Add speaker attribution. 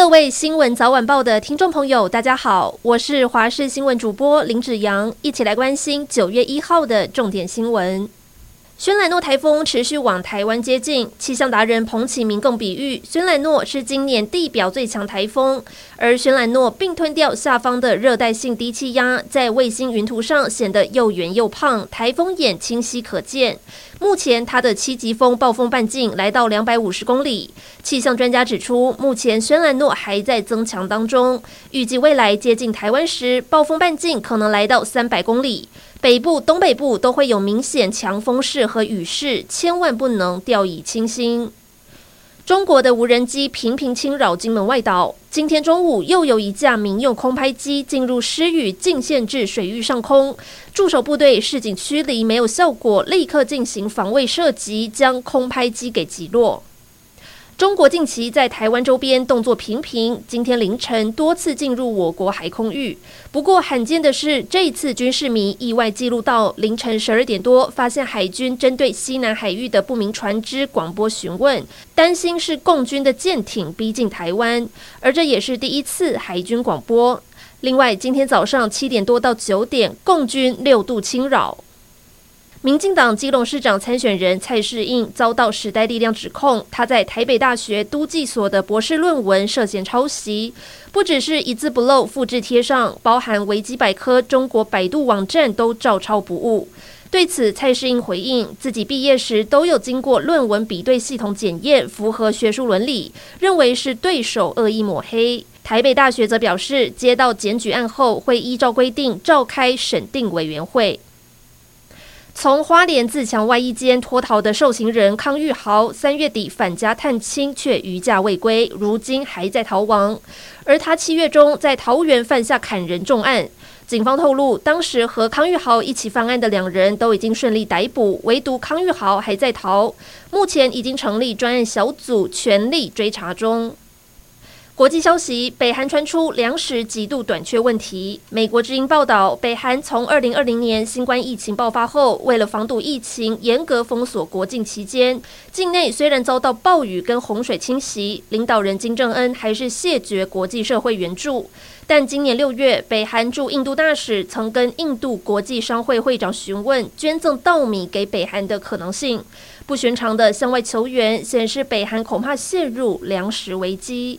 Speaker 1: 各位新闻早晚报的听众朋友，大家好，我是华视新闻主播林子阳，一起来关心九月一号的重点新闻。轩岚诺台风持续往台湾接近，气象达人彭启明更比喻，轩岚诺是今年地表最强台风，而轩岚诺并吞掉下方的热带性低气压，在卫星云图上显得又圆又胖，台风眼清晰可见。目前它的七级风暴风半径来到两百五十公里，气象专家指出，目前轩岚诺还在增强当中，预计未来接近台湾时，暴风半径可能来到三百公里。北部、东北部都会有明显强风势和雨势，千万不能掉以轻心。中国的无人机频频侵扰金门外岛，今天中午又有一架民用空拍机进入狮屿，进陷至水域上空。驻守部队示警驱离没有效果，立刻进行防卫射击，将空拍机给击落。中国近期在台湾周边动作频频，今天凌晨多次进入我国海空域。不过罕见的是，这一次军事迷意外记录到凌晨十二点多，发现海军针对西南海域的不明船只广播询问，担心是共军的舰艇逼近台湾，而这也是第一次海军广播。另外，今天早上七点多到九点，共军六度侵扰。民进党基隆市长参选人蔡世应遭到时代力量指控，他在台北大学都计所的博士论文涉嫌抄袭，不只是一字不漏复制贴上，包含维基百科、中国百度网站都照抄不误。对此，蔡世应回应，自己毕业时都有经过论文比对系统检验，符合学术伦理，认为是对手恶意抹黑。台北大学则表示，接到检举案后，会依照规定召开审定委员会。从花莲自强外衣间脱逃的受刑人康玉豪，三月底返家探亲，却余价未归，如今还在逃亡。而他七月中在桃园犯下砍人重案，警方透露，当时和康玉豪一起犯案的两人都已经顺利逮捕，唯独康玉豪还在逃。目前已经成立专案小组，全力追查中。国际消息：北韩传出粮食极度短缺问题。美国之音报道，北韩从二零二零年新冠疫情爆发后，为了防堵疫情，严格封锁国境期间，境内虽然遭到暴雨跟洪水侵袭，领导人金正恩还是谢绝国际社会援助。但今年六月，北韩驻印度大使曾跟印度国际商会会长询问捐赠稻米给北韩的可能性。不寻常的向外求援，显示北韩恐怕陷入粮食危机。